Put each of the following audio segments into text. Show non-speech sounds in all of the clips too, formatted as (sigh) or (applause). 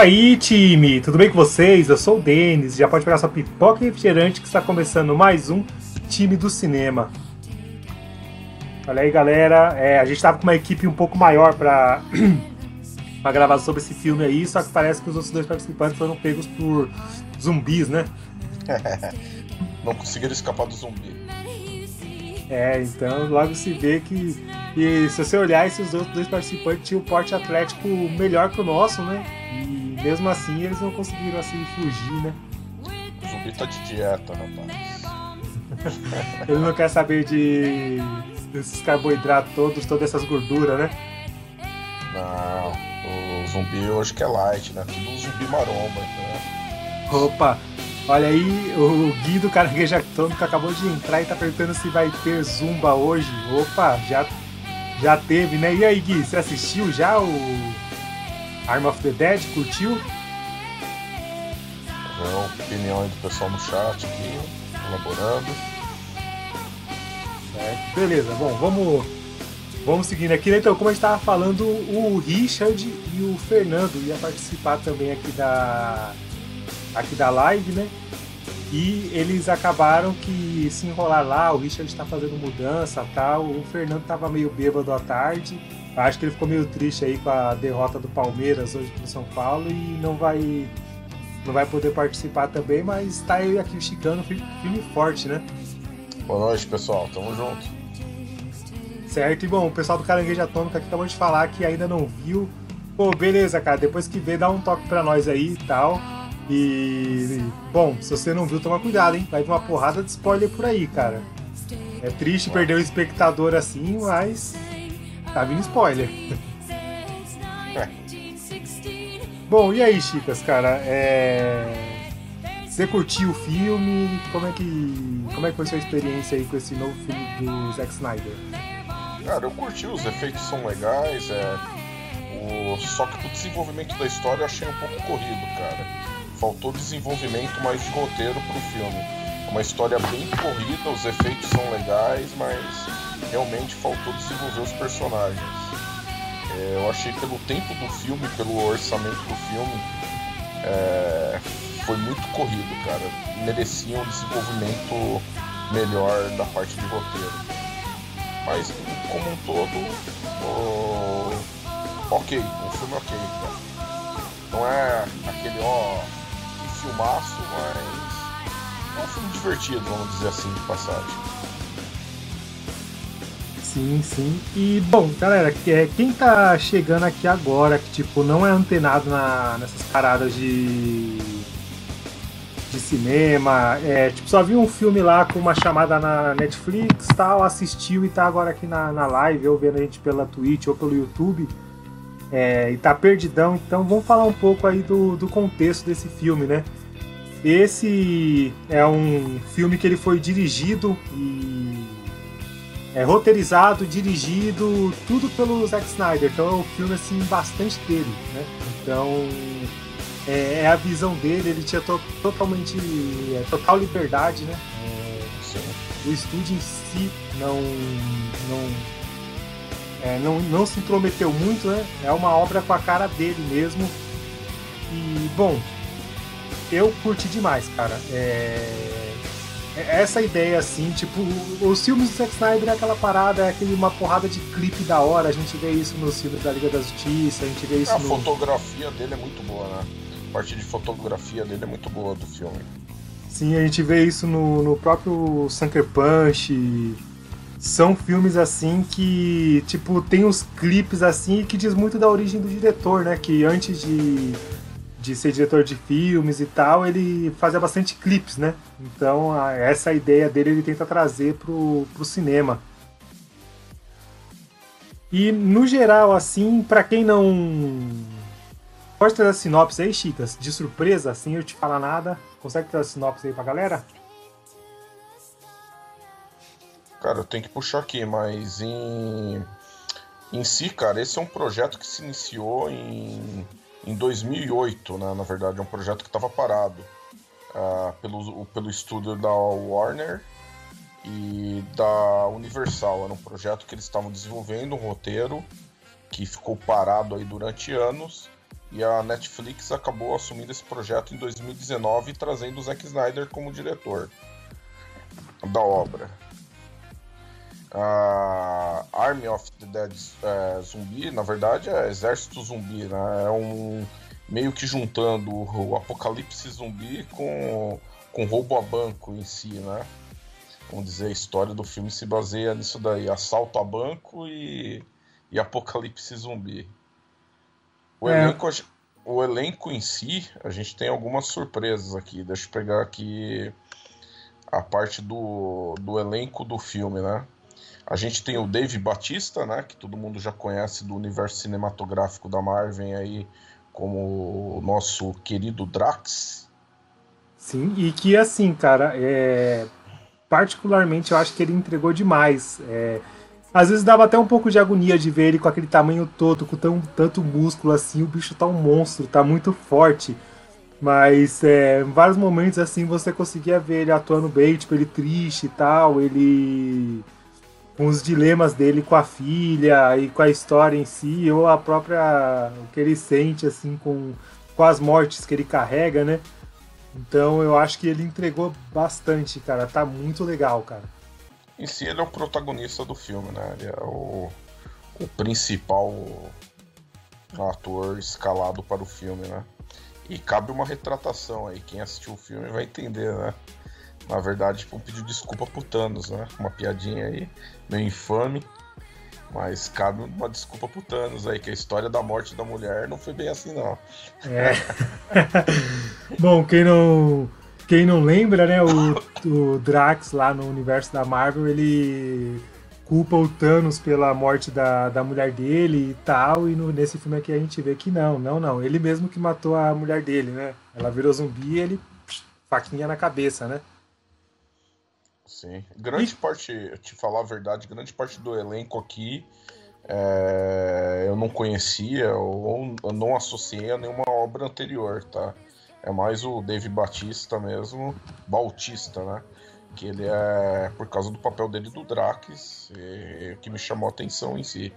Fala aí, time! Tudo bem com vocês? Eu sou o Denis. Já pode pegar sua pipoca e refrigerante que está começando mais um time do cinema. Olha aí, galera. É, a gente estava com uma equipe um pouco maior para (clears throat) gravar sobre esse filme aí, só que parece que os outros dois participantes foram pegos por zumbis, né? (laughs) Não conseguiram escapar do zumbi. É, então logo se vê que. E se você olhar, esses outros dois participantes tinham o porte atlético melhor que o nosso, né? Mesmo assim eles não conseguiram assim fugir, né? O zumbi tá de dieta, rapaz. Ele não quer saber de desses carboidratos todos, todas essas gorduras, né? Não, o zumbi hoje que é light, né? Tudo um zumbi maromba, né? Opa, olha aí o Gui do Caranguejo Atômico acabou de entrar e tá perguntando se vai ter zumba hoje. Opa, já, já teve, né? E aí, Gui, você assistiu já o Arm of the Dead, curtiu? Não, opinião do pessoal no chat aqui, elaborando. Certo. Beleza, bom, vamos, vamos seguindo aqui. Né? Então, como a gente estava falando, o Richard e o Fernando iam participar também aqui da, aqui da live, né? E eles acabaram que se enrolar lá, o Richard está fazendo mudança tal, o Fernando estava meio bêbado à tarde Acho que ele ficou meio triste aí com a derrota do Palmeiras hoje pro São Paulo e não vai não vai poder participar também, mas está eu aqui o Chicano firme forte, né? Boa noite, pessoal. Tamo junto. Certo, e bom, o pessoal do Caranguejo Atômico aqui acabou de falar que ainda não viu. Pô, beleza, cara. Depois que vê, dá um toque pra nós aí e tal. E. Bom, se você não viu, toma cuidado, hein? Vai vir uma porrada de spoiler por aí, cara. É triste perder o espectador assim, mas Tá vindo spoiler. É. Bom, e aí, Chicas, cara? É... Você curtiu o filme? Como é que como é que foi sua experiência aí com esse novo filme do Zack Snyder? Cara, eu curti, os efeitos são legais, é... o... só que o desenvolvimento da história eu achei um pouco corrido, cara. Faltou desenvolvimento mais de roteiro pro filme. Uma história bem corrida, os efeitos são legais, mas realmente faltou desenvolver os personagens. É, eu achei pelo tempo do filme, pelo orçamento do filme, é, foi muito corrido, cara. Merecia um desenvolvimento melhor da parte de roteiro. Mas como um todo, ok, o filme ok, cara. Não é aquele ó filmaço, mas um filme divertido, vamos dizer assim, de passagem. Sim, sim. E bom, galera, é, quem tá chegando aqui agora, que tipo, não é antenado na, nessas paradas de. de cinema, é, tipo, só viu um filme lá com uma chamada na Netflix tal, assistiu e tá agora aqui na, na live, ou vendo a gente pela Twitch ou pelo YouTube. É, e tá perdidão, então vamos falar um pouco aí do, do contexto desse filme, né? Esse é um filme que ele foi dirigido e é roteirizado, dirigido, tudo pelo Zack Snyder. Então é um filme assim bastante dele, né? Então é, é a visão dele. Ele tinha to totalmente é, total liberdade, né? É, o estúdio em si não não, é, não não se intrometeu muito, né? É uma obra com a cara dele mesmo. E bom, eu curti demais, cara. É é, essa ideia, assim, tipo, os filmes do Zack Snyder é aquela parada, é aquele, uma porrada de clipe da hora, a gente vê isso nos filmes da Liga da Justiça, a gente vê isso a no... fotografia dele é muito boa, né? A parte de fotografia dele é muito boa do filme. Sim, a gente vê isso no, no próprio Sucker Punch. São filmes assim que, tipo, tem os clipes assim que diz muito da origem do diretor, né? Que antes de, de ser diretor de filmes e tal, ele fazia bastante clipes, né? Então, a, essa ideia dele ele tenta trazer pro, pro cinema. E no geral, assim, para quem não. Pode trazer a sinopse aí, Chitas? De surpresa, sem eu te falar nada. Consegue trazer a sinopse aí pra galera? Cara, eu tenho que puxar aqui, mas em. Em si, cara, esse é um projeto que se iniciou em, em 2008, né? Na verdade, é um projeto que estava parado uh, pelo, pelo estúdio da Warner e da Universal. Era um projeto que eles estavam desenvolvendo, um roteiro que ficou parado aí durante anos. E a Netflix acabou assumindo esse projeto em 2019, trazendo o Zack Snyder como diretor da obra. A Army of the Dead é, Zumbi, na verdade, é Exército Zumbi, né? É um meio que juntando o apocalipse zumbi com, com roubo a banco em si, né? vamos dizer, a história do filme se baseia nisso daí: assalto a banco e, e apocalipse zumbi. O, é. elenco, o elenco em si, a gente tem algumas surpresas aqui. Deixa eu pegar aqui a parte do, do elenco do filme, né? A gente tem o Dave Batista, né? Que todo mundo já conhece do universo cinematográfico da Marvel aí, como o nosso querido Drax. Sim, e que assim, cara, é particularmente, eu acho que ele entregou demais. É, às vezes dava até um pouco de agonia de ver ele com aquele tamanho todo, com tão, tanto músculo assim. O bicho tá um monstro, tá muito forte. Mas é, em vários momentos assim você conseguia ver ele atuando bem, tipo, ele triste e tal, ele. Com os dilemas dele com a filha e com a história em si, ou a própria. o que ele sente assim com, com as mortes que ele carrega, né? Então eu acho que ele entregou bastante, cara. Tá muito legal, cara. Em si ele é o protagonista do filme, né? Ele é o, o principal ator escalado para o filme, né? E cabe uma retratação aí. Quem assistiu o filme vai entender, né? Na verdade, tipo, pediu desculpa pro Thanos, né? Uma piadinha aí, meio infame. Mas cabe uma desculpa pro Thanos aí, que a história da morte da mulher não foi bem assim, não. É. (laughs) Bom, quem não, quem não lembra, né, o, o Drax lá no universo da Marvel, ele culpa o Thanos pela morte da, da mulher dele e tal, e no, nesse filme aqui a gente vê que não, não, não. Ele mesmo que matou a mulher dele, né? Ela virou zumbi e ele faquinha na cabeça, né? Sim. Grande e... parte, te falar a verdade, grande parte do elenco aqui é, eu não conhecia ou não associei a nenhuma obra anterior, tá? É mais o Dave Batista mesmo, Bautista, né? Que ele é por causa do papel dele do Drax, e, que me chamou a atenção em si.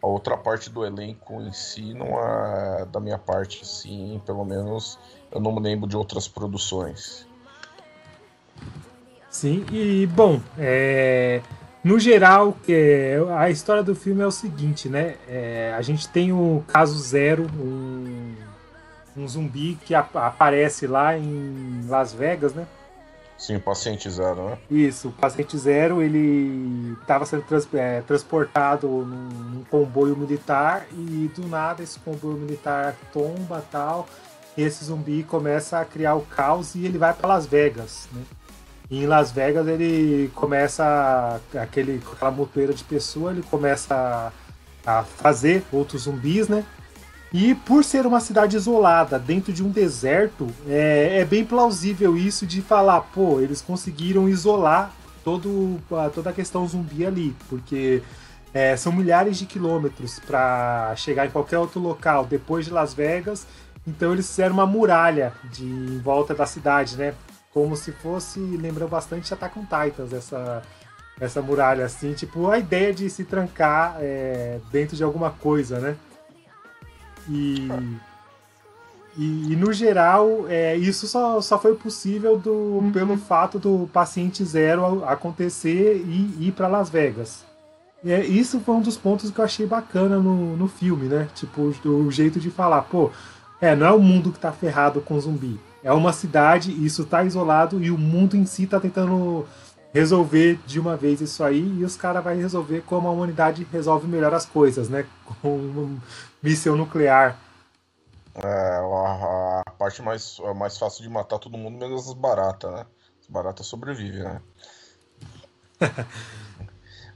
A outra parte do elenco em si não é da minha parte, sim, pelo menos eu não me lembro de outras produções. Sim, e bom, é, no geral, é, a história do filme é o seguinte, né? É, a gente tem o caso zero, um, um zumbi que a, aparece lá em Las Vegas, né? Sim, o paciente zero, né? Isso, o paciente zero ele estava sendo trans, é, transportado num, num, comboio militar e do nada esse comboio militar tomba tal. E esse zumbi começa a criar o caos e ele vai para Las Vegas, né? E em Las Vegas ele começa aquele aquela montoeira de pessoa, ele começa a, a fazer outros zumbis, né? E por ser uma cidade isolada, dentro de um deserto, é, é bem plausível isso de falar, pô, eles conseguiram isolar todo, toda a questão zumbi ali, porque é, são milhares de quilômetros para chegar em qualquer outro local depois de Las Vegas. Então eles fizeram uma muralha de em volta da cidade, né? Como se fosse, lembrou bastante Attack on Titans, essa, essa muralha, assim, tipo, a ideia de se trancar é, dentro de alguma coisa, né? E, e, e, no geral, é, isso só, só foi possível do, uhum. pelo fato do paciente zero acontecer e ir para Las Vegas. É, isso foi um dos pontos que eu achei bacana no, no filme, né? Tipo, o, o jeito de falar, pô, é, não é o mundo que tá ferrado com zumbi. É uma cidade, isso tá isolado e o mundo em si tá tentando resolver de uma vez isso aí e os caras vão resolver como a humanidade resolve melhor as coisas, né? (laughs) Com um míssil nuclear. É, a, a, parte mais, mais fácil de matar todo mundo menos as baratas, né? As baratas sobrevivem, né? (laughs)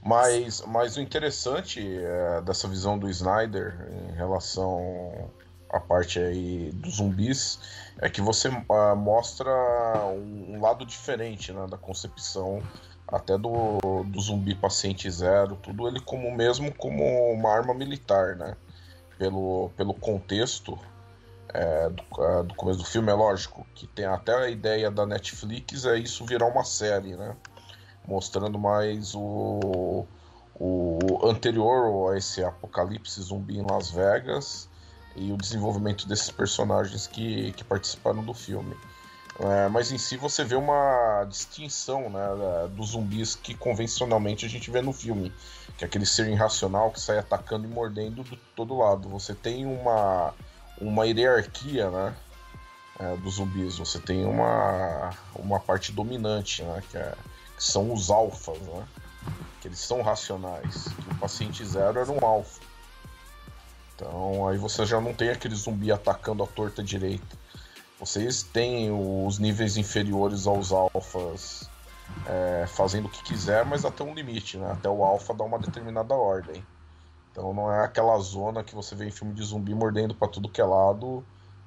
mas, mas o interessante é, dessa visão do Snyder em relação à parte aí dos zumbis é que você uh, mostra um, um, lado diferente né, da concepção até do, do zumbi paciente zero, tudo ele como mesmo como uma arma militar, né? Pelo, pelo contexto é, do, uh, do, começo do filme, é lógico, que tem até a ideia da Netflix é isso virar uma série, né? Mostrando mais o, o anterior a esse apocalipse zumbi em Las Vegas e o desenvolvimento desses personagens que, que participaram do filme. É, mas em si você vê uma distinção né, dos zumbis que convencionalmente a gente vê no filme, que é aquele ser irracional que sai atacando e mordendo de todo lado. Você tem uma, uma hierarquia né, é, dos zumbis, você tem uma, uma parte dominante, né, que, é, que são os alfas, né, que eles são racionais. O paciente zero era um alfa. Então aí você já não tem aquele zumbi atacando a torta direita. Vocês têm os níveis inferiores aos alfas é, fazendo o que quiser, mas até um limite, né? Até o alfa dar uma determinada ordem. Então não é aquela zona que você vê em filme de zumbi mordendo para tudo que é lado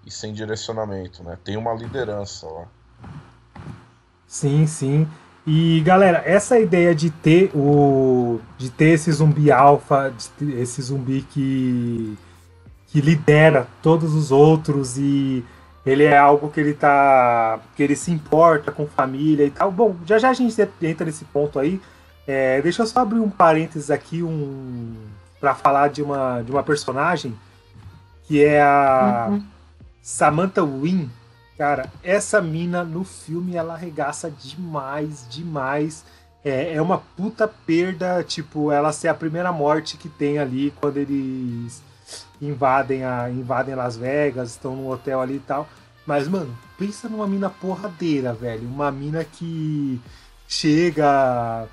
e sem direcionamento, né? Tem uma liderança lá. Sim, sim. E galera, essa ideia de ter o de ter esse zumbi alfa, esse zumbi que que lidera todos os outros e ele é algo que ele tá que ele se importa com família e tal. Bom, já já a gente entra nesse ponto aí. É, deixa eu só abrir um parênteses aqui um para falar de uma de uma personagem que é a uhum. Samantha Wynn Cara, essa mina no filme ela arregaça demais, demais. É, é uma puta perda, tipo, ela ser a primeira morte que tem ali quando eles invadem, a, invadem Las Vegas, estão no hotel ali e tal. Mas, mano, pensa numa mina porradeira, velho. Uma mina que chega,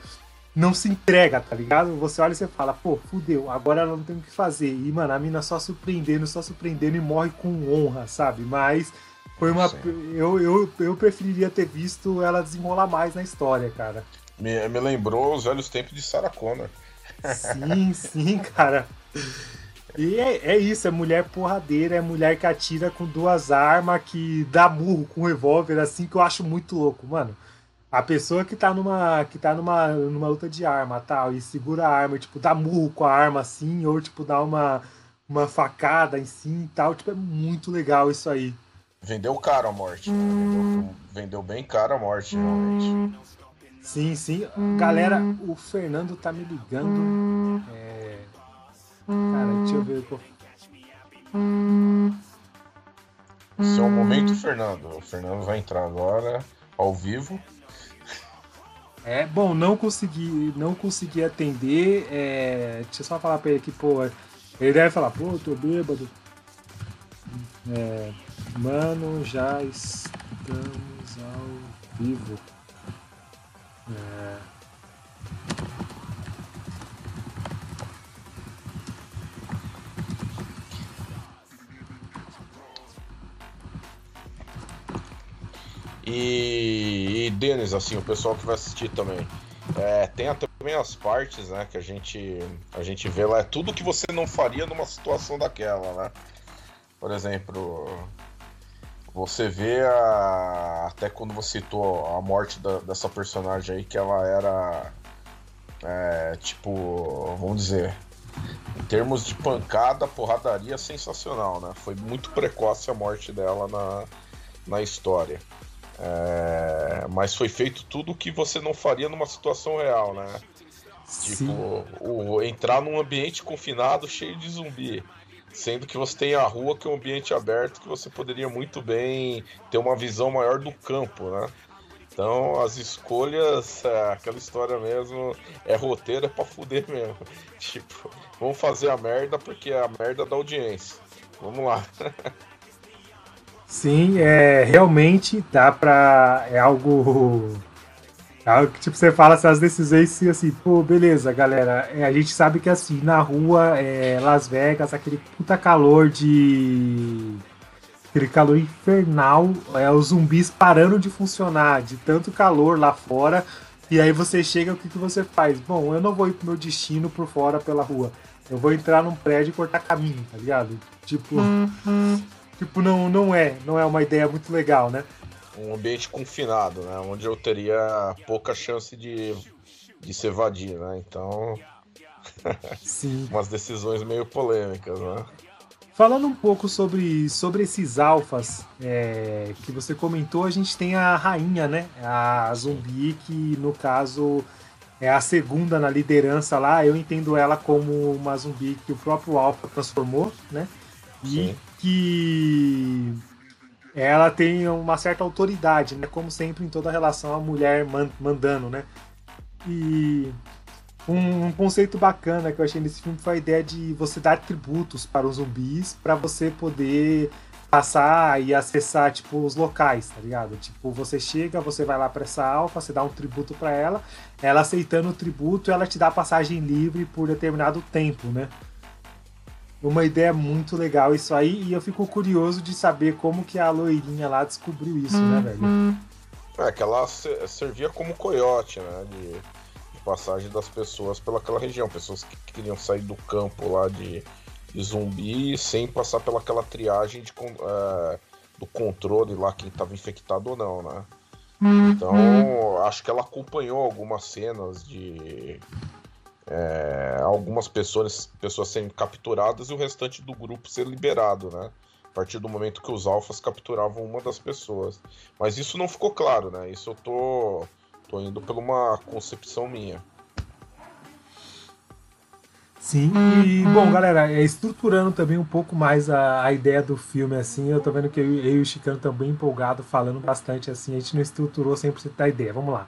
não se entrega, tá ligado? Você olha e você fala, pô, fudeu, agora ela não tem o que fazer. E, mano, a mina só surpreendendo, só surpreendendo e morre com honra, sabe? Mas foi uma. Eu, eu, eu preferiria ter visto ela desenrolar mais na história, cara. Me, me lembrou os velhos tempos de Sarah Connor. Sim, (laughs) sim, cara. E é, é, isso, é mulher porradeira, é mulher que atira com duas armas, que dá murro com revólver, assim, que eu acho muito louco, mano. A pessoa que tá numa. que tá numa, numa luta de arma tal, e segura a arma, tipo, dá murro com a arma assim, ou tipo, dá uma, uma facada em si e tal, tipo, é muito legal isso aí. Vendeu caro a morte. Né? Vendeu, vendeu, bem caro a morte, realmente. Sim, sim. Galera, o Fernando tá me ligando. É... Cara, deixa eu ver o que eu. Esse é o momento, Fernando. O Fernando vai entrar agora, ao vivo. É, bom, não consegui, não consegui atender. É, deixa eu só falar pra ele que, pô, ele deve falar, pô, eu tô bêbado. É, Mano, já estamos ao vivo. É... E, e Denis, assim, o pessoal que vai assistir também. É, tem também as partes, né, que a gente, a gente vê lá, é tudo que você não faria numa situação daquela, né? Por exemplo, você vê a... até quando você citou a morte da, dessa personagem aí, que ela era. É, tipo, vamos dizer, em termos de pancada, porradaria sensacional, né? Foi muito precoce a morte dela na, na história. É, mas foi feito tudo o que você não faria numa situação real, né? Sim. Tipo, o, entrar num ambiente confinado cheio de zumbi. Sendo que você tem a rua, que é um ambiente aberto, que você poderia muito bem ter uma visão maior do campo, né? Então, as escolhas, é, aquela história mesmo, é roteiro, é pra fuder mesmo. (laughs) Tipo, vamos fazer a merda porque é a merda da audiência. Vamos lá. (laughs) Sim, é realmente dá pra. É algo. É tipo, você fala essas decisões assim, pô, beleza, galera. É, a gente sabe que assim, na rua, é, Las Vegas, aquele puta calor de. Aquele calor infernal, é, os zumbis parando de funcionar, de tanto calor lá fora. E aí você chega, o que, que você faz? Bom, eu não vou ir pro meu destino por fora pela rua. Eu vou entrar num prédio e cortar caminho, tá ligado? Tipo. Uhum. Tipo, não, não é. Não é uma ideia muito legal, né? Um ambiente confinado, né? Onde eu teria pouca chance de, de se evadir, né? Então. (laughs) Sim. umas decisões meio polêmicas, né? Falando um pouco sobre, sobre esses alfas é, que você comentou, a gente tem a rainha, né? A zumbi, que no caso é a segunda na liderança lá. Eu entendo ela como uma zumbi que o próprio alfa transformou, né? E Sim que ela tem uma certa autoridade, né? Como sempre em toda relação a mulher mandando, né? E um, um, conceito bacana que eu achei nesse filme foi a ideia de você dar tributos para os zumbis para você poder passar e acessar tipo os locais, tá ligado? Tipo, você chega, você vai lá para essa alfa, você dá um tributo para ela, ela aceitando o tributo, ela te dá passagem livre por determinado tempo, né? Uma ideia muito legal isso aí, e eu fico curioso de saber como que a loirinha lá descobriu isso, né, uhum. velho? É, que ela servia como coiote, né, de, de passagem das pessoas pelaquela região, pessoas que queriam sair do campo lá de, de zumbi sem passar pelaquela triagem de, é, do controle lá, quem estava infectado ou não, né? Uhum. Então, acho que ela acompanhou algumas cenas de é, algumas pessoas, pessoas serem capturadas e o restante do grupo ser liberado, né? A partir do momento que os alfas capturavam uma das pessoas. Mas isso não ficou claro, né? Isso eu tô, tô indo por uma concepção minha. Sim, e bom, galera, é, estruturando também um pouco mais a, a ideia do filme, assim, eu tô vendo que eu, eu e o Chicano estão bem empolgados, falando bastante, assim, a gente não estruturou 100% da ideia, vamos lá.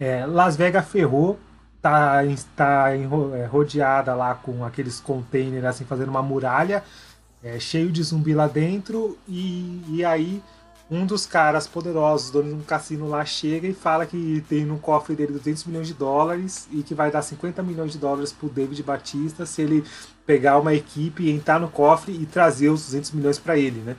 É, Las Vegas ferrou, tá, tá é, rodeada lá com aqueles containers, assim, fazendo uma muralha, é, cheio de zumbi lá dentro, e, e aí um dos caras poderosos, dono de um cassino lá, chega e fala que tem no cofre dele 200 milhões de dólares e que vai dar 50 milhões de dólares pro David Batista se ele pegar uma equipe, entrar no cofre e trazer os 200 milhões para ele, né?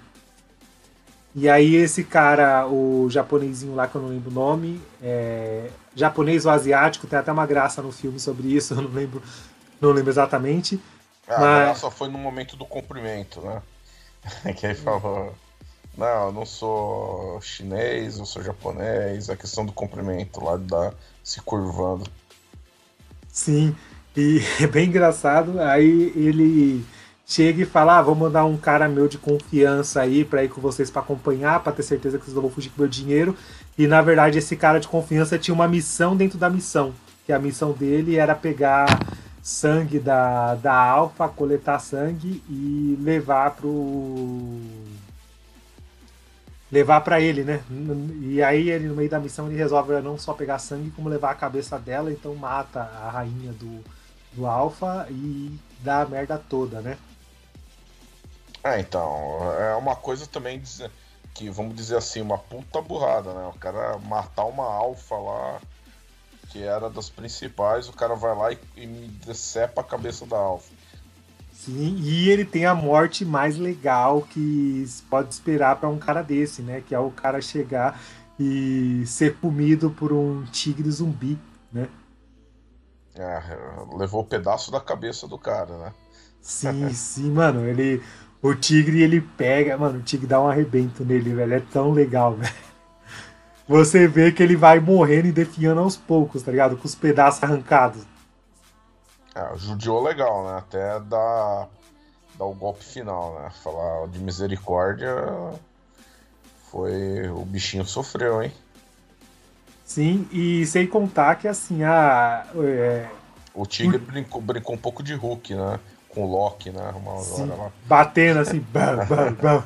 E aí esse cara, o japonesinho lá que eu não lembro o nome, é, japonês ou asiático, tem até uma graça no filme sobre isso, (laughs) eu não lembro, não lembro exatamente. Ah, mas... só foi no momento do cumprimento, né? (laughs) que aí falou, não, eu não sou chinês, eu sou japonês, a questão do cumprimento lá de dar se curvando. Sim, e (laughs) é bem engraçado, aí ele chega e fala: ah, vou mandar um cara meu de confiança aí para ir com vocês para acompanhar, para ter certeza que vocês não vão fugir com meu dinheiro. E na verdade, esse cara de confiança tinha uma missão dentro da missão. Que a missão dele era pegar sangue da, da Alpha, coletar sangue e levar pro. levar para ele, né? E aí ele no meio da missão ele resolve não só pegar sangue, como levar a cabeça dela, então mata a rainha do, do Alpha e dá a merda toda, né? É, então, é uma coisa também que, vamos dizer assim, uma puta burrada, né? O cara matar uma alfa lá, que era das principais, o cara vai lá e, e me decepa a cabeça da alfa. Sim, e ele tem a morte mais legal que pode esperar para um cara desse, né? Que é o cara chegar e ser comido por um tigre zumbi, né? É, levou o pedaço da cabeça do cara, né? Sim, sim, mano. Ele, o tigre, ele pega. Mano, o tigre dá um arrebento nele, velho. É tão legal, (laughs) velho. Você vê que ele vai morrendo e definhando aos poucos, tá ligado? Com os pedaços arrancados. É, judiou legal, né? Até dar, dar o golpe final, né? Falar de misericórdia. Foi. O bichinho sofreu, hein? Sim, e sem contar que assim, a. É... O Tigre brincou, brincou um pouco de Hulk, né? Com o Loki, né? Uma Sim, hora lá. Batendo assim, (laughs) bam, bam, bam.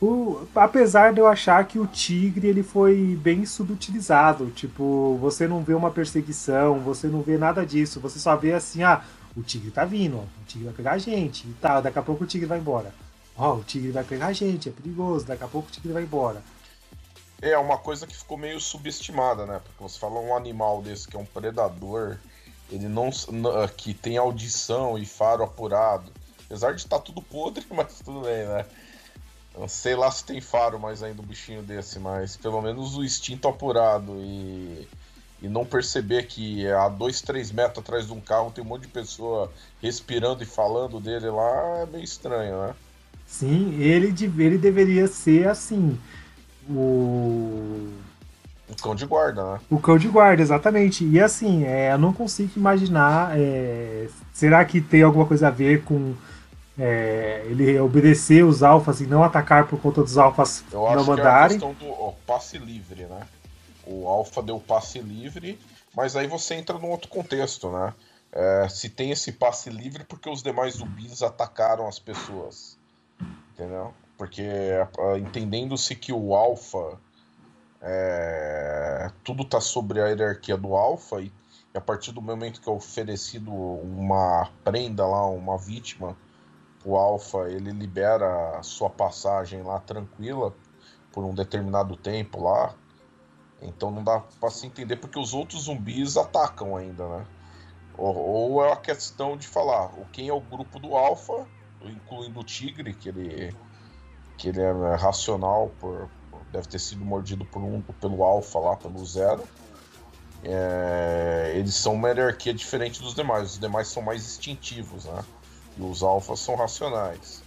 O, apesar de eu achar que o tigre ele foi bem subutilizado, tipo, você não vê uma perseguição, você não vê nada disso, você só vê assim, ah, o tigre tá vindo, ó, o tigre vai pegar a gente e tal, daqui a pouco o tigre vai embora. ó, oh, o tigre vai pegar a gente, é perigoso, daqui a pouco o tigre vai embora. É uma coisa que ficou meio subestimada, né? Porque você fala um animal desse que é um predador, ele não que tem audição e faro apurado. Apesar de estar tá tudo podre, (laughs) mas tudo bem, né? Eu sei lá se tem faro mais ainda um bichinho desse, mas pelo menos o instinto apurado e, e não perceber que a dois, três metros atrás de um carro tem um monte de pessoa respirando e falando dele lá é meio estranho, né? Sim, ele, ele deveria ser assim o. O cão de guarda, né? O cão de guarda, exatamente. E assim, é, eu não consigo imaginar. É, será que tem alguma coisa a ver com é, ele obedecer os alfas e não atacar por conta dos alfas eu acho não mandarem? Que é a questão do ó, passe livre, né? O alfa deu passe livre, mas aí você entra num outro contexto, né? É, se tem esse passe livre porque os demais zumbis atacaram as pessoas. Entendeu? Porque entendendo-se que o alfa é, tudo está sobre a hierarquia do alfa e, e, a partir do momento que é oferecido uma prenda lá, uma vítima, o alfa ele libera a sua passagem lá tranquila por um determinado tempo lá. Então não dá para se entender porque os outros zumbis atacam ainda, né? Ou, ou é a questão de falar quem é o grupo do alfa, incluindo o tigre, que ele que ele é racional, por, deve ter sido mordido por um, pelo alfa lá, pelo zero. É, eles são uma hierarquia diferente dos demais. Os demais são mais instintivos, né? E os alfas são racionais.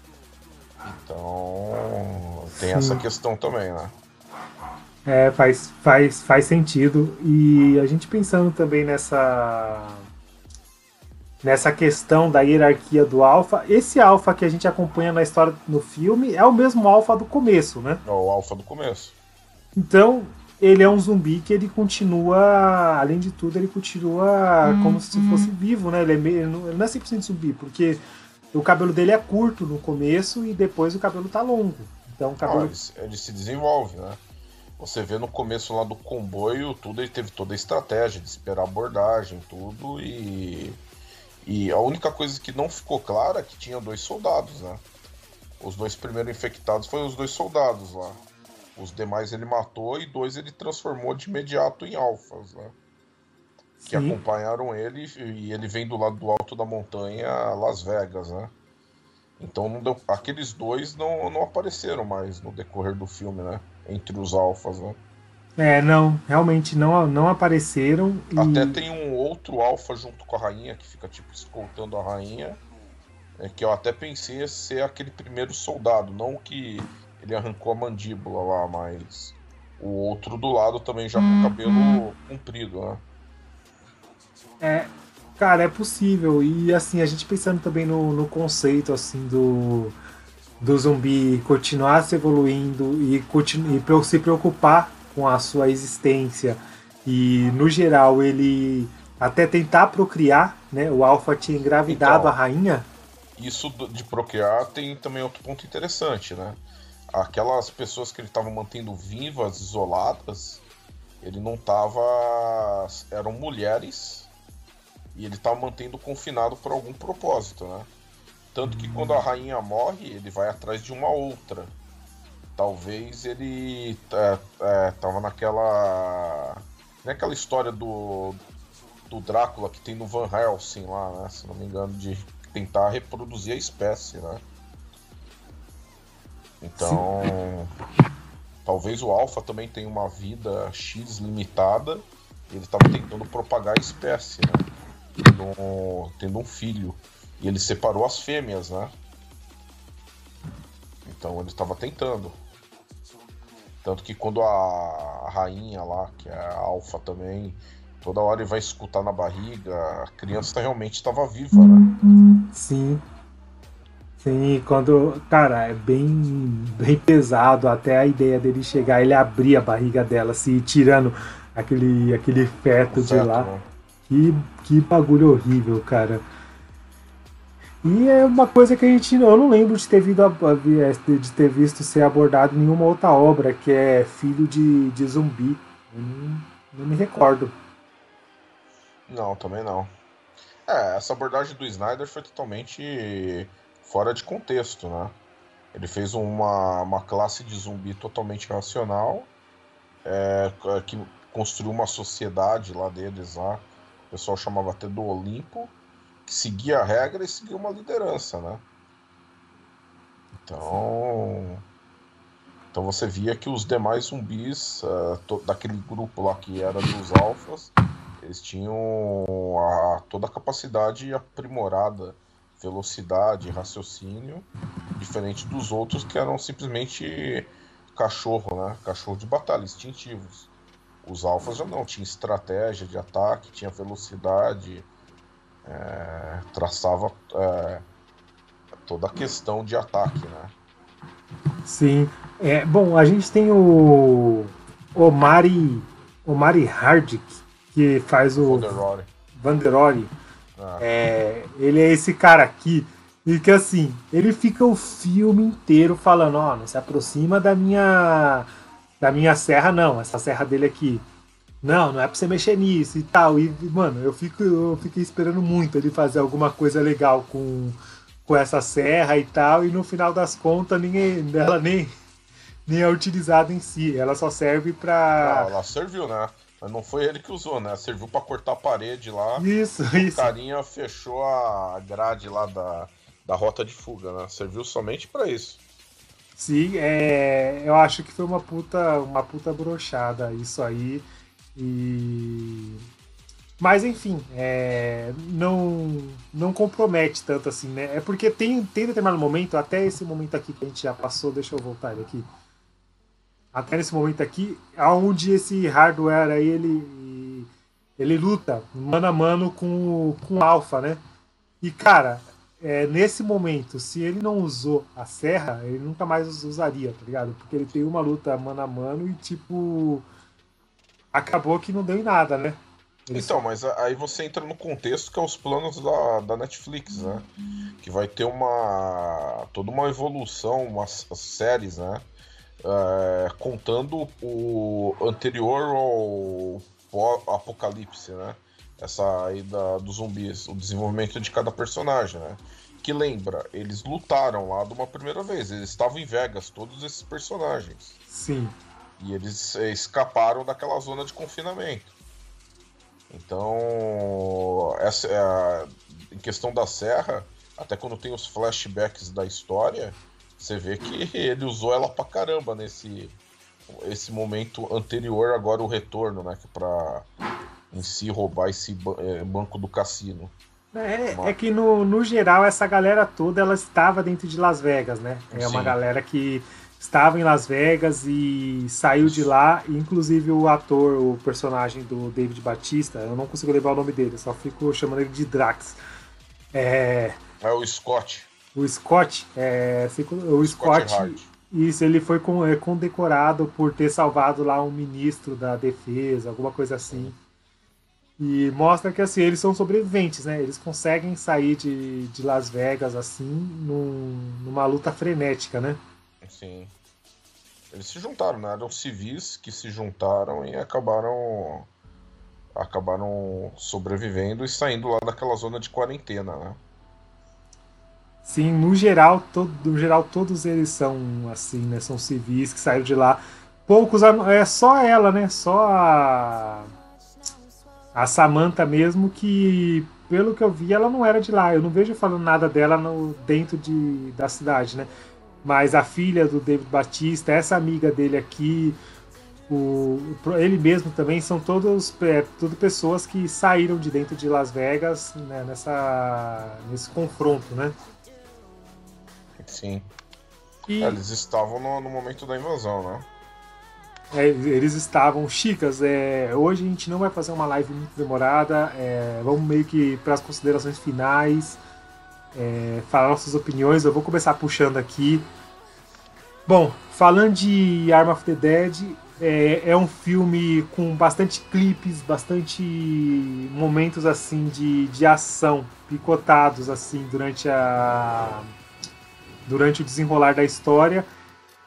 Então tem Sim. essa questão também, né? É, faz, faz, faz sentido. E a gente pensando também nessa nessa questão da hierarquia do alfa. Esse alfa que a gente acompanha na história no filme é o mesmo alfa do começo, né? É o alfa do começo. Então, ele é um zumbi que ele continua, além de tudo, ele continua hum, como se hum. fosse vivo, né? Ele, é meio, ele não é 100% zumbi, porque o cabelo dele é curto no começo e depois o cabelo tá longo. Então o cabelo. ele, ele se desenvolve, né? Você vê no começo lá do comboio, tudo ele teve toda a estratégia de esperar a abordagem, tudo e e a única coisa que não ficou clara é que tinha dois soldados, né? Os dois primeiros infectados foram os dois soldados lá. Os demais ele matou e dois ele transformou de imediato em alfas, né? Sim. Que acompanharam ele e ele vem do lado do alto da montanha, Las Vegas, né? Então não deu... aqueles dois não, não apareceram mais no decorrer do filme, né? Entre os alfas, né? É, não, realmente não, não apareceram. E... Até tem um outro alfa junto com a rainha que fica tipo escoltando a rainha. É que eu até pensei ser aquele primeiro soldado, não que ele arrancou a mandíbula lá, mas o outro do lado também já com o uhum. cabelo comprido, né? É, cara, é possível. E assim, a gente pensando também no, no conceito assim do, do zumbi continuar se evoluindo e, continu, e se preocupar com a sua existência e no geral ele até tentar procriar, né? O Alpha tinha engravidado então, a rainha. Isso de procriar tem também outro ponto interessante, né? Aquelas pessoas que ele estava mantendo vivas, isoladas, ele não estava. eram mulheres e ele estava mantendo confinado por algum propósito, né? Tanto que hum. quando a rainha morre, ele vai atrás de uma outra. Talvez ele é, é, tava naquela. Naquela história do, do Drácula que tem no Van Helsing lá, né? Se não me engano, de tentar reproduzir a espécie, né? Então. Talvez o Alpha também tenha uma vida X limitada. E ele estava tentando propagar a espécie, né? Tendo, tendo um filho. E ele separou as fêmeas, né? Então ele estava tentando. Tanto que quando a rainha lá, que é a Alfa também, toda hora ele vai escutar na barriga, a criança realmente estava viva, né? Sim. Sim, quando. Cara, é bem, bem pesado até a ideia dele chegar, ele abrir a barriga dela, se assim, tirando aquele, aquele feto, feto de lá. Né? Que, que bagulho horrível, cara. E é uma coisa que a gente. Eu não lembro de ter, visto, de ter visto ser abordado em nenhuma outra obra, que é Filho de, de Zumbi. Não, não, me recordo. Não, também não. É, essa abordagem do Snyder foi totalmente fora de contexto, né? Ele fez uma, uma classe de zumbi totalmente racional, é, que construiu uma sociedade lá deles lá, o pessoal chamava até do Olimpo, que seguia a regra e seguia uma liderança, né? Então, então você via que os demais zumbis uh, daquele grupo lá que era dos alfas, eles tinham a, toda a capacidade aprimorada, velocidade, raciocínio, diferente dos outros que eram simplesmente cachorro, né? Cachorro de batalha, instintivos. Os alfas já não, tinha estratégia de ataque, tinha velocidade, é, traçava é, toda a questão de ataque, né? Sim. É, bom, a gente tem o Omari, Omari Hardik, que faz o Vanderori. Ah. É, ele é esse cara aqui e que assim, ele fica o filme inteiro falando, ó, oh, não se aproxima da minha da minha serra não, essa serra dele aqui. Não, não é pra você mexer nisso e tal. E, mano, eu fico eu fiquei esperando muito ele fazer alguma coisa legal com, com essa serra e tal, e no final das contas ninguém ela nem nem é utilizada em si, ela só serve pra. Não, ela serviu, né? Mas não foi ele que usou, né? Serviu para cortar a parede lá. Isso, isso. O carinha fechou a grade lá da, da rota de fuga, né? Serviu somente para isso. Sim, é, eu acho que foi uma puta, uma puta brochada isso aí. E mas enfim, é, não não compromete tanto assim, né? É porque tem, tem determinado momento, até esse momento aqui que a gente já passou, deixa eu voltar ele aqui. Até nesse momento aqui, aonde esse hardware aí ele ele luta mano a mano com com o Alpha, né? E cara, é, nesse momento, se ele não usou a serra, ele nunca mais usaria, tá ligado? Porque ele tem uma luta mano a mano e, tipo, acabou que não deu em nada, né? Eles... Então, mas aí você entra no contexto que é os planos da, da Netflix, né? Que vai ter uma. toda uma evolução, umas séries, né? É, contando o anterior ao Apocalipse, né? essa aí da, dos zumbis, o desenvolvimento de cada personagem, né? Que lembra, eles lutaram lá de uma primeira vez, eles estavam em Vegas, todos esses personagens. Sim. E eles eh, escaparam daquela zona de confinamento. Então, essa é a, em questão da serra, até quando tem os flashbacks da história, você vê que ele usou ela pra caramba nesse esse momento anterior, agora o retorno, né? Que pra em si roubar esse é, banco do cassino. É, é, que no, no geral essa galera toda ela estava dentro de Las Vegas, né? É Sim. uma galera que estava em Las Vegas e saiu de lá, inclusive o ator, o personagem do David Batista, eu não consigo lembrar o nome dele, só fico chamando ele de Drax. É, é o Scott. O Scott, é, o Scott, Scott isso, ele foi é, condecorado por ter salvado lá um ministro da defesa, alguma coisa assim. E mostra que assim, eles são sobreviventes, né? Eles conseguem sair de, de Las Vegas assim num, numa luta frenética, né? Sim. Eles se juntaram, né? Eram civis que se juntaram e acabaram acabaram sobrevivendo e saindo lá daquela zona de quarentena, né? Sim, no geral, todo, no geral todos eles são assim, né? São civis que saíram de lá. Poucos, é só ela, né? Só a a Samantha mesmo, que pelo que eu vi, ela não era de lá. Eu não vejo falando nada dela no, dentro de, da cidade, né? Mas a filha do David Batista, essa amiga dele aqui, o, ele mesmo também, são todos é, tudo pessoas que saíram de dentro de Las Vegas né, nessa, nesse confronto, né? Sim. E... Eles estavam no, no momento da invasão, né? É, eles estavam chicas. É, hoje a gente não vai fazer uma live muito demorada. É, vamos meio que para as considerações finais, é, falar nossas opiniões. Eu vou começar puxando aqui. Bom, falando de Arm of the Dead, é, é, um filme com bastante clipes, bastante momentos assim de, de ação picotados assim durante a durante o desenrolar da história.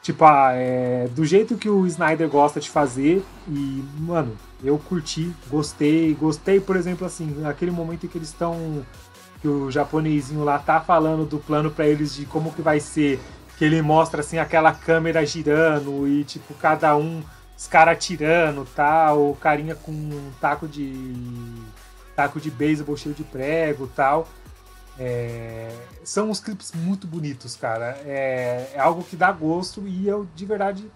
Tipo, ah, é, do jeito que o Snyder gosta de fazer. E, mano, eu curti, gostei. Gostei, por exemplo, assim, naquele momento em que eles estão. Que o japonesinho lá tá falando do plano para eles de como que vai ser que ele mostra assim aquela câmera girando e tipo cada um os caras atirando, tal, o carinha com um taco de taco de beisebol cheio de prego, tal. É, são uns clipes muito bonitos, cara. É, é, algo que dá gosto e eu de verdade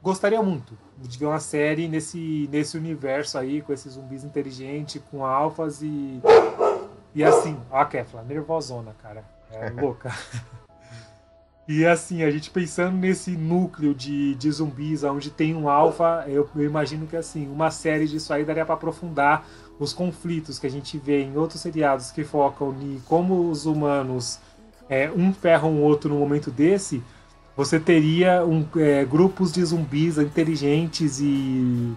gostaria muito de ver uma série nesse, nesse universo aí, com esses zumbis inteligentes, com alfas e. E assim, a Kefla, nervosona, cara. É (laughs) louca. E assim, a gente pensando nesse núcleo de, de zumbis, onde tem um alfa, eu, eu imagino que assim, uma série disso aí daria para aprofundar os conflitos que a gente vê em outros seriados que focam em como os humanos é, um ferram o outro no momento desse, você teria um, é, grupos de zumbis inteligentes e,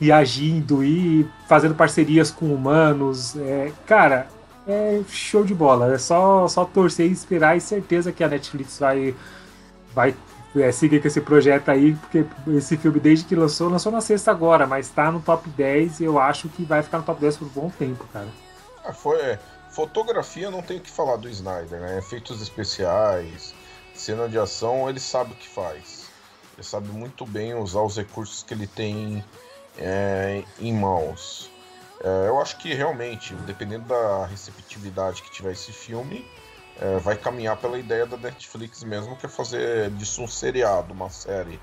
e agindo e fazendo parcerias com humanos. É, cara, é show de bola. É só, só torcer e esperar e certeza que a Netflix vai, vai é, seguir com esse projeto aí, porque esse filme, desde que lançou, lançou na sexta agora, mas tá no top 10 e eu acho que vai ficar no top 10 por um bom tempo, cara. Ah, foi. É, fotografia não tem o que falar do Snyder, né? Efeitos especiais, cena de ação, ele sabe o que faz. Ele sabe muito bem usar os recursos que ele tem é, em mãos. É, eu acho que realmente, dependendo da receptividade que tiver esse filme, é, vai caminhar pela ideia da Netflix mesmo, que é fazer disso um seriado, uma série.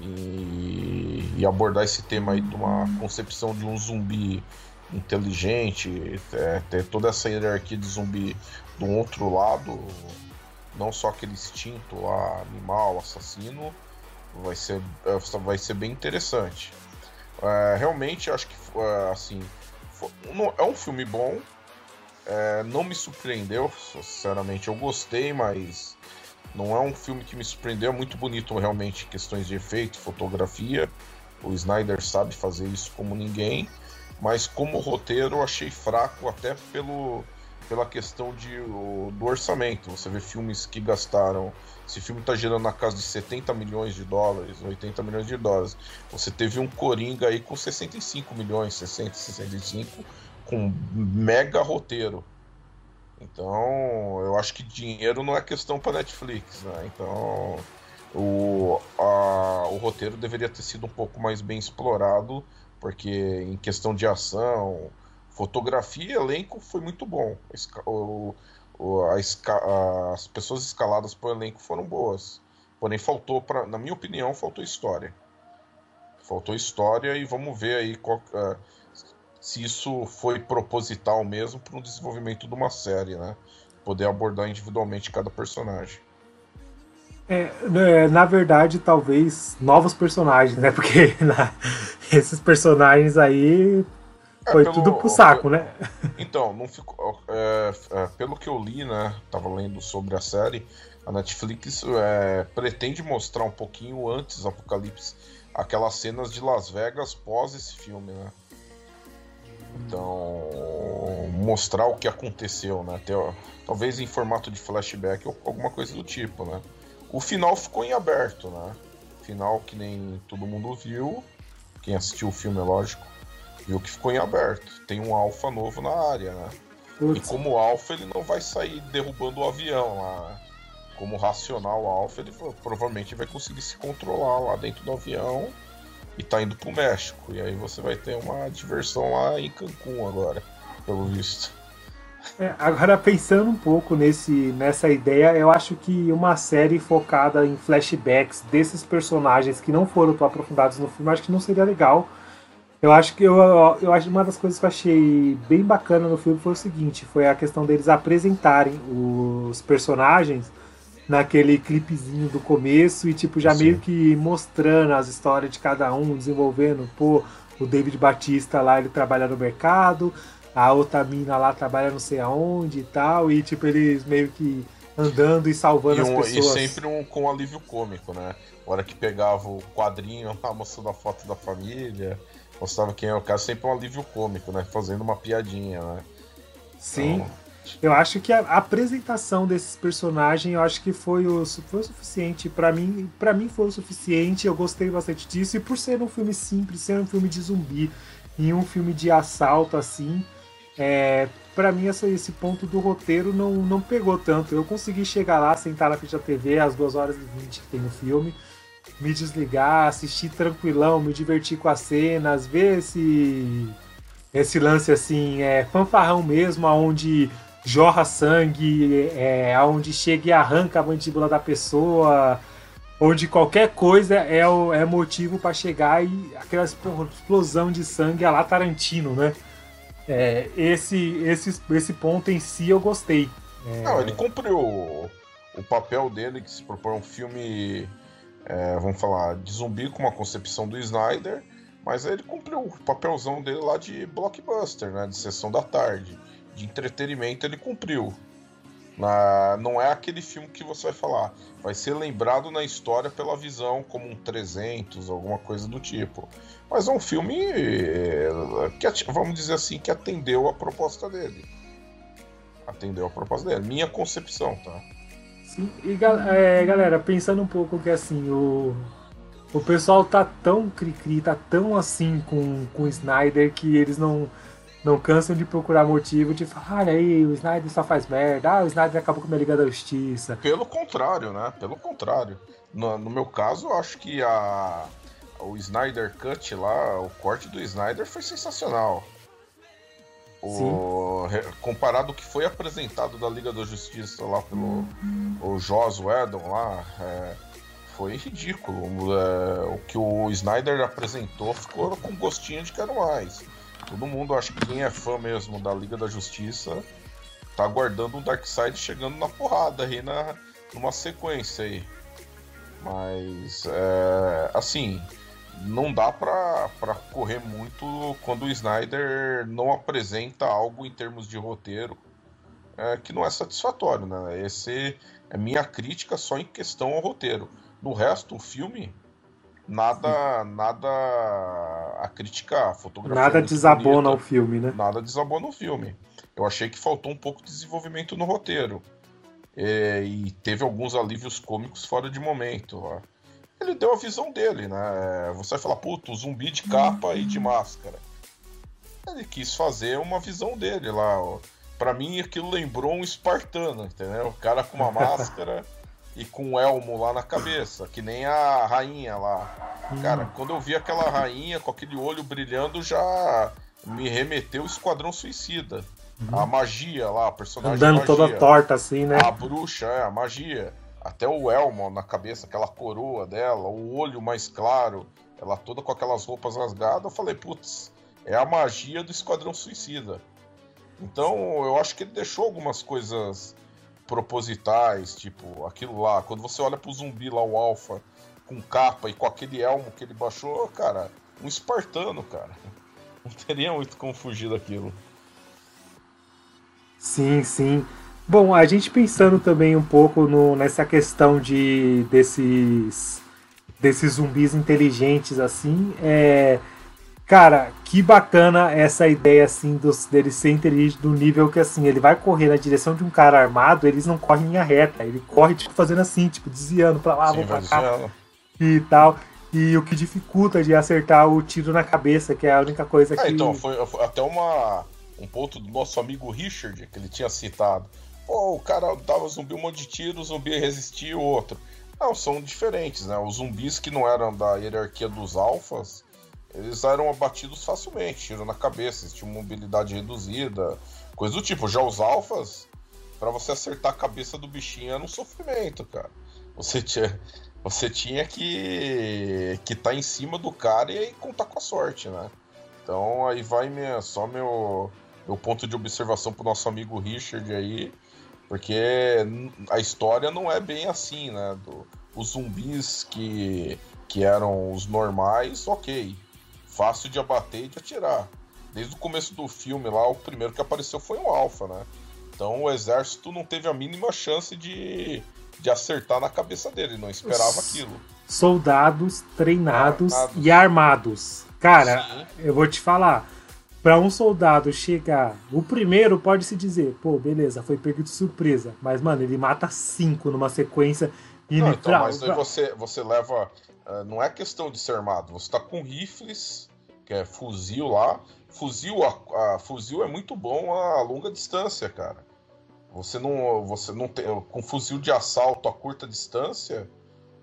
E, e abordar esse tema aí de uma concepção de um zumbi inteligente, é, ter toda essa hierarquia de zumbi do outro lado, não só aquele instinto lá, animal, assassino, vai ser, é, vai ser bem interessante. É, realmente, acho que é, assim é um filme bom. É, não me surpreendeu, sinceramente. Eu gostei, mas não é um filme que me surpreendeu. É muito bonito, realmente, questões de efeito, fotografia. O Snyder sabe fazer isso como ninguém. Mas como roteiro, eu achei fraco, até pelo, pela questão de, o, do orçamento. Você vê filmes que gastaram esse filme está girando na casa de 70 milhões de dólares, 80 milhões de dólares. Você teve um Coringa aí com 65 milhões, 60, 65, com mega roteiro. Então, eu acho que dinheiro não é questão para Netflix, né? Então, o, a, o roteiro deveria ter sido um pouco mais bem explorado, porque em questão de ação, fotografia e elenco foi muito bom. O, a, as pessoas escaladas para o elenco foram boas. Porém, faltou, pra, na minha opinião, faltou história. Faltou história e vamos ver aí qual, uh, se isso foi proposital mesmo para o desenvolvimento de uma série, né? Poder abordar individualmente cada personagem. É, né, na verdade, talvez novos personagens, né? (laughs) Porque na, esses personagens aí Foi pelo, tudo pro saco, né? (laughs) Então, não ficou. É, é, pelo que eu li, né? Tava lendo sobre a série, a Netflix é, pretende mostrar um pouquinho antes do Apocalipse aquelas cenas de Las Vegas pós esse filme, né? Então, mostrar o que aconteceu, né? Até, talvez em formato de flashback ou alguma coisa do tipo, né? O final ficou em aberto, né? Final que nem todo mundo viu. Quem assistiu o filme, é lógico viu que ficou em aberto. Tem um alfa novo na área, né? Putz. E como alfa, ele não vai sair derrubando o avião lá. Como racional alfa, ele provavelmente vai conseguir se controlar lá dentro do avião e tá indo pro México. E aí você vai ter uma diversão lá em Cancún agora, pelo visto. É, agora pensando um pouco nesse, nessa ideia, eu acho que uma série focada em flashbacks desses personagens que não foram tão aprofundados no filme, acho que não seria legal eu acho que eu, eu acho uma das coisas que eu achei bem bacana no filme foi o seguinte, foi a questão deles apresentarem os personagens naquele clipezinho do começo e tipo já Sim. meio que mostrando as histórias de cada um, desenvolvendo, pô, o David Batista lá ele trabalha no mercado, a outra mina lá trabalha não sei aonde e tal, e tipo eles meio que andando e salvando e um, as pessoas. E sempre um com alívio cômico, né? A hora que pegava o quadrinho lá mostrando a foto da família, mostrava quem é o cara, sempre um alívio cômico, né? Fazendo uma piadinha, né? Sim. Então... Eu acho que a apresentação desses personagens, eu acho que foi o, foi o suficiente para mim. Para mim foi o suficiente. Eu gostei bastante disso e por ser um filme simples, ser um filme de zumbi e um filme de assalto assim, é, para mim essa, esse ponto do roteiro não, não pegou tanto. Eu consegui chegar lá, sentar na frente da TV, às 2 horas e 20 que tem no filme, me desligar, assistir tranquilão, me divertir com as cenas, ver esse, esse lance assim, é, fanfarrão mesmo, aonde jorra sangue, é, aonde chega e arranca a mandíbula da pessoa, onde qualquer coisa é, o, é motivo para chegar e aquela explosão de sangue a lá Tarantino, né? É, esse, esse, esse ponto em si eu gostei. É... Não, ele cumpriu o, o papel dele, que se propõe um filme, é, vamos falar, de zumbi com uma concepção do Snyder, mas ele cumpriu o papelzão dele lá de blockbuster, né, de sessão da tarde, de entretenimento ele cumpriu. Na, não é aquele filme que você vai falar, vai ser lembrado na história pela visão como um 300, alguma coisa do tipo. Mas é um filme eh, que, vamos dizer assim, que atendeu a proposta dele. Atendeu a proposta dele, minha concepção, tá? Sim, e é, galera, pensando um pouco que assim, o, o pessoal tá tão cri-cri, tá tão assim com, com o Snyder que eles não não cansam de procurar motivo de falar, olha aí, o Snyder só faz merda, ah, o Snyder acabou com a minha Liga da Justiça. Pelo contrário, né? Pelo contrário. No, no meu caso, eu acho que a, o Snyder Cut lá, o corte do Snyder foi sensacional. O, comparado ao que foi apresentado da Liga da Justiça lá pelo o Joss Whedon lá, é, foi ridículo. É, o que o Snyder apresentou ficou com gostinho de quero mais. Todo mundo, acho que quem é fã mesmo da Liga da Justiça, tá aguardando o Darkseid chegando na porrada aí na, numa sequência aí. Mas, é, assim, não dá pra, pra correr muito quando o Snyder não apresenta algo em termos de roteiro é, que não é satisfatório, né? Esse é minha crítica só em questão ao roteiro. No resto, o filme nada nada a criticar. A fotografia nada desabona o filme, né? Nada desabona o filme. Eu achei que faltou um pouco de desenvolvimento no roteiro. É, e teve alguns alívios cômicos fora de momento. Ó. Ele deu a visão dele, né? Você vai falar, puto, zumbi de capa e de máscara. Ele quis fazer uma visão dele lá. Ó. Pra mim, aquilo lembrou um espartano, entendeu? O cara com uma (laughs) máscara e com um elmo lá na cabeça, que nem a rainha lá. Cara, quando eu vi aquela rainha com aquele olho brilhando, já me remeteu o Esquadrão Suicida. Uhum. A magia lá, a personagem Andando magia. toda torta assim, né? A bruxa, é, a magia. Até o elmo na cabeça, aquela coroa dela, o olho mais claro, ela toda com aquelas roupas rasgadas. Eu falei, putz, é a magia do Esquadrão Suicida. Então, eu acho que ele deixou algumas coisas propositais, tipo aquilo lá. Quando você olha pro zumbi lá, o Alpha, com capa e com aquele elmo que ele baixou, cara, um espartano, cara. (laughs) Não teria muito como fugir daquilo. Sim, sim. Bom, a gente pensando também um pouco no, nessa questão de desses desses zumbis inteligentes assim, é Cara, que bacana essa ideia, assim, dos, dele ser inteligente do nível que, assim, ele vai correr na direção de um cara armado, eles não correm em linha reta, ele corre, tipo, fazendo assim, tipo, desviando pra lá, Sim, vou pra cá, e tal. E o que dificulta de acertar o tiro na cabeça, que é a única coisa é, que... então, foi, foi até uma, um ponto do nosso amigo Richard, que ele tinha citado. Pô, o cara dava zumbi um monte de tiro, o zumbi resistia o outro. Não, são diferentes, né? Os zumbis que não eram da hierarquia dos alfas eles eram abatidos facilmente, tiro na cabeça, eles tinham mobilidade reduzida, coisa do tipo. Já os alfas, para você acertar a cabeça do bichinho era um sofrimento, cara. Você tinha, você tinha que que tá em cima do cara e contar com a sorte, né? Então aí vai minha, só meu, meu ponto de observação pro nosso amigo Richard aí, porque a história não é bem assim, né? Do, os zumbis que, que eram os normais, ok fácil de abater e de atirar. Desde o começo do filme lá, o primeiro que apareceu foi um alfa, né? Então o exército não teve a mínima chance de, de acertar na cabeça dele, não esperava aquilo. Soldados treinados e armados. Cara, Sim. eu vou te falar. Para um soldado chegar, o primeiro pode se dizer, pô, beleza, foi pego de surpresa. Mas, mano, ele mata cinco numa sequência e não, então, mas aí você, você leva. Uh, não é questão de ser armado, você tá com rifles que é fuzil lá. Fuzil, a, a, fuzil é muito bom a longa distância, cara. Você não, você não tem com fuzil de assalto a curta distância,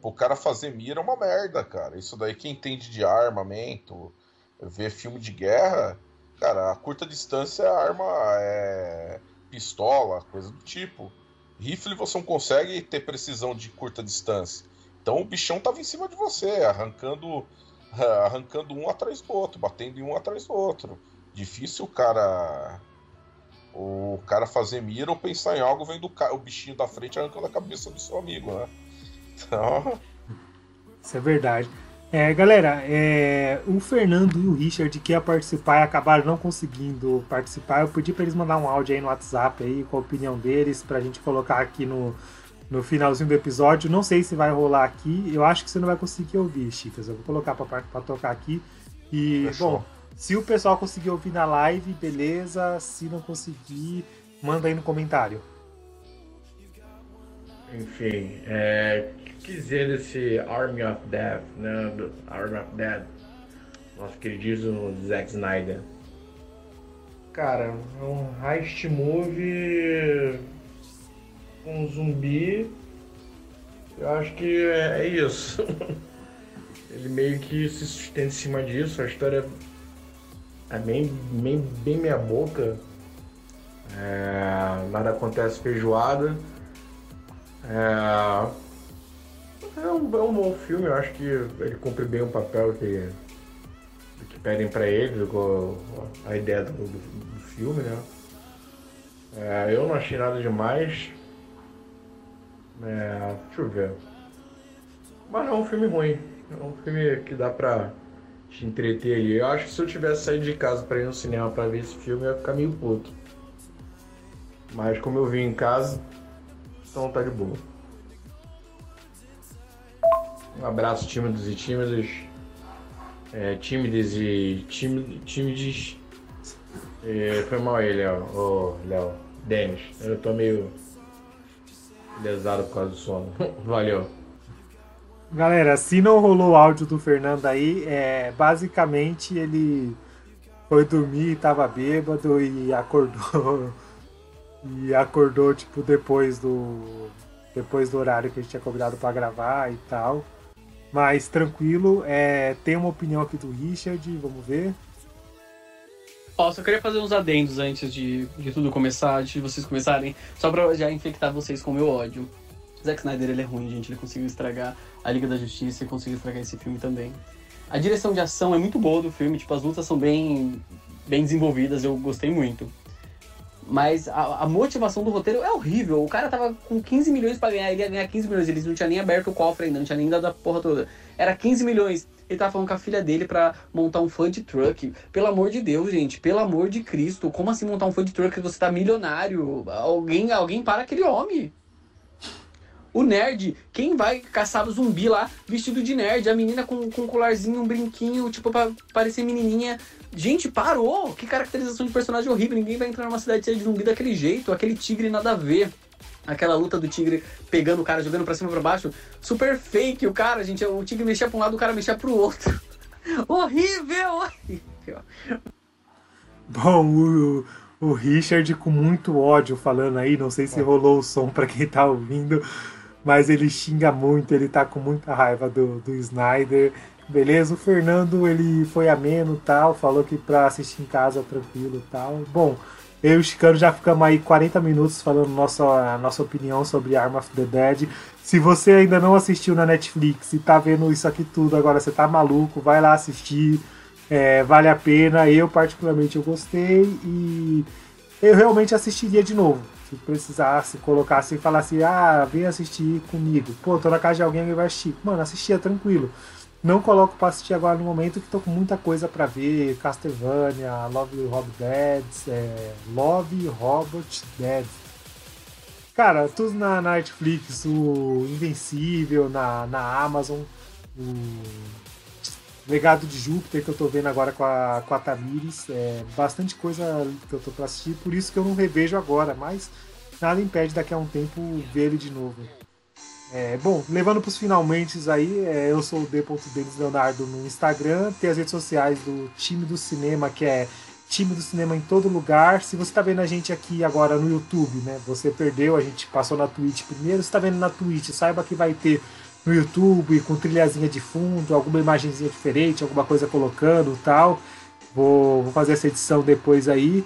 o cara fazer mira é uma merda, cara. Isso daí quem entende de armamento, ver filme de guerra, cara, a curta distância arma é pistola, coisa do tipo. Rifle você não consegue ter precisão de curta distância. Então o bichão tava em cima de você, arrancando (laughs) arrancando um atrás do outro, batendo em um atrás do outro. Difícil o cara o cara fazer mira ou pensar em algo vendo o bichinho da frente arrancando a cabeça do seu amigo, né? (laughs) Então... Isso é verdade. É, galera, é, o Fernando e o Richard que ia participar e acabaram não conseguindo participar. Eu pedi para eles mandar um áudio aí no WhatsApp aí com a opinião deles pra gente colocar aqui no, no finalzinho do episódio. Não sei se vai rolar aqui. Eu acho que você não vai conseguir ouvir, Chicas. Eu vou colocar para tocar aqui. E, Fechou. bom, se o pessoal conseguir ouvir na live, beleza. Se não conseguir, manda aí no comentário. Enfim, é, quiser desse Army of Death, né? Do Army of Dead, nosso queridíssimo Zack Snyder. Cara, é um heist movie com zumbi. Eu acho que é, é isso. (laughs) Ele meio que se sustenta em cima disso. A história é bem, bem, bem meia boca. É, nada acontece feijoada. É, é um, é um bom filme, eu acho que ele cumpre bem o papel que, que pedem para ele, a ideia do, do, filme, né? É, eu não achei nada demais. É, deixa eu ver. Mas não é um filme ruim. É um filme que dá pra te entreter ali. Eu acho que se eu tivesse saído de casa para ir no cinema para ver esse filme, eu ia ficar meio puto. Mas como eu vi em casa, então tá de boa. Um abraço, tímidos e tímidas. É, tímidos e tímidos. É, foi mal aí, Léo. Ô, Léo. Denis. Eu tô meio lesado por causa do sono. (laughs) Valeu. Galera, se não rolou o áudio do Fernando aí, é, basicamente ele foi dormir tava bêbado e acordou. (laughs) E acordou, tipo, depois do. Depois do horário que a gente tinha convidado para gravar e tal. Mas tranquilo, é, tem uma opinião aqui do Richard, vamos ver. Ó, só queria fazer uns adendos antes de, de tudo começar, antes de vocês começarem, só pra já infectar vocês com o meu ódio. Zack Snyder, ele é ruim, gente, ele conseguiu estragar a Liga da Justiça e conseguiu estragar esse filme também. A direção de ação é muito boa do filme, tipo, as lutas são bem, bem desenvolvidas, eu gostei muito. Mas a, a, motivação do roteiro é horrível. O cara tava com 15 milhões para ganhar, ele ia ganhar 15 milhões. Eles não tinham nem aberto o cofre ainda, não tinha nem dado a porra toda. Era 15 milhões. Ele tava falando com a filha dele para montar um food truck. Pelo amor de Deus, gente. Pelo amor de Cristo. Como assim montar um food truck você tá milionário? Alguém, alguém para aquele homem. O nerd, quem vai caçar o zumbi lá vestido de nerd? A menina com, com um colarzinho, um brinquinho, tipo, pra parecer menininha Gente, parou! Que caracterização de personagem horrível. Ninguém vai entrar numa cidade cheia de zumbi daquele jeito. Aquele tigre nada a ver. Aquela luta do tigre pegando o cara, jogando pra cima e pra baixo. Super fake o cara, gente. O tigre mexia pra um lado, o cara mexia pro outro. (laughs) horrível! Horrível! Bom, o, o Richard com muito ódio falando aí. Não sei se rolou o som pra quem tá ouvindo. Mas ele xinga muito, ele tá com muita raiva do, do Snyder. Beleza, o Fernando ele foi ameno tal, falou que pra assistir em casa tranquilo tal. Bom, eu e o Chicano já ficamos aí 40 minutos falando nossa, nossa opinião sobre Arm of the Dead. Se você ainda não assistiu na Netflix e tá vendo isso aqui tudo, agora você tá maluco, vai lá assistir. É, vale a pena. Eu, particularmente, eu gostei e eu realmente assistiria de novo. Se precisasse, colocasse e falasse, ah, vem assistir comigo. Pô, tô na casa de alguém e vai assistir. Mano, assistia tranquilo. Não coloco pra assistir agora no momento que tô com muita coisa para ver. Castlevania, Love Rob Dead, é, Love Robot Dead. Cara, tudo na, na, Netflix, o Invencível, na, na Amazon, o Legado de Júpiter que eu tô vendo agora com a, com a Tamires. É bastante coisa que eu tô pra assistir, por isso que eu não revejo agora, mas nada impede daqui a um tempo ver ele de novo. É, bom, levando para os finalmente aí, é, eu sou o D.Denis Leonardo no Instagram, tem as redes sociais do time do cinema, que é time do cinema em todo lugar. Se você está vendo a gente aqui agora no YouTube, né? Você perdeu, a gente passou na Twitch primeiro. Se está vendo na Twitch, saiba que vai ter no YouTube com trilhazinha de fundo, alguma imagenzinha diferente, alguma coisa colocando tal. Vou, vou fazer essa edição depois aí.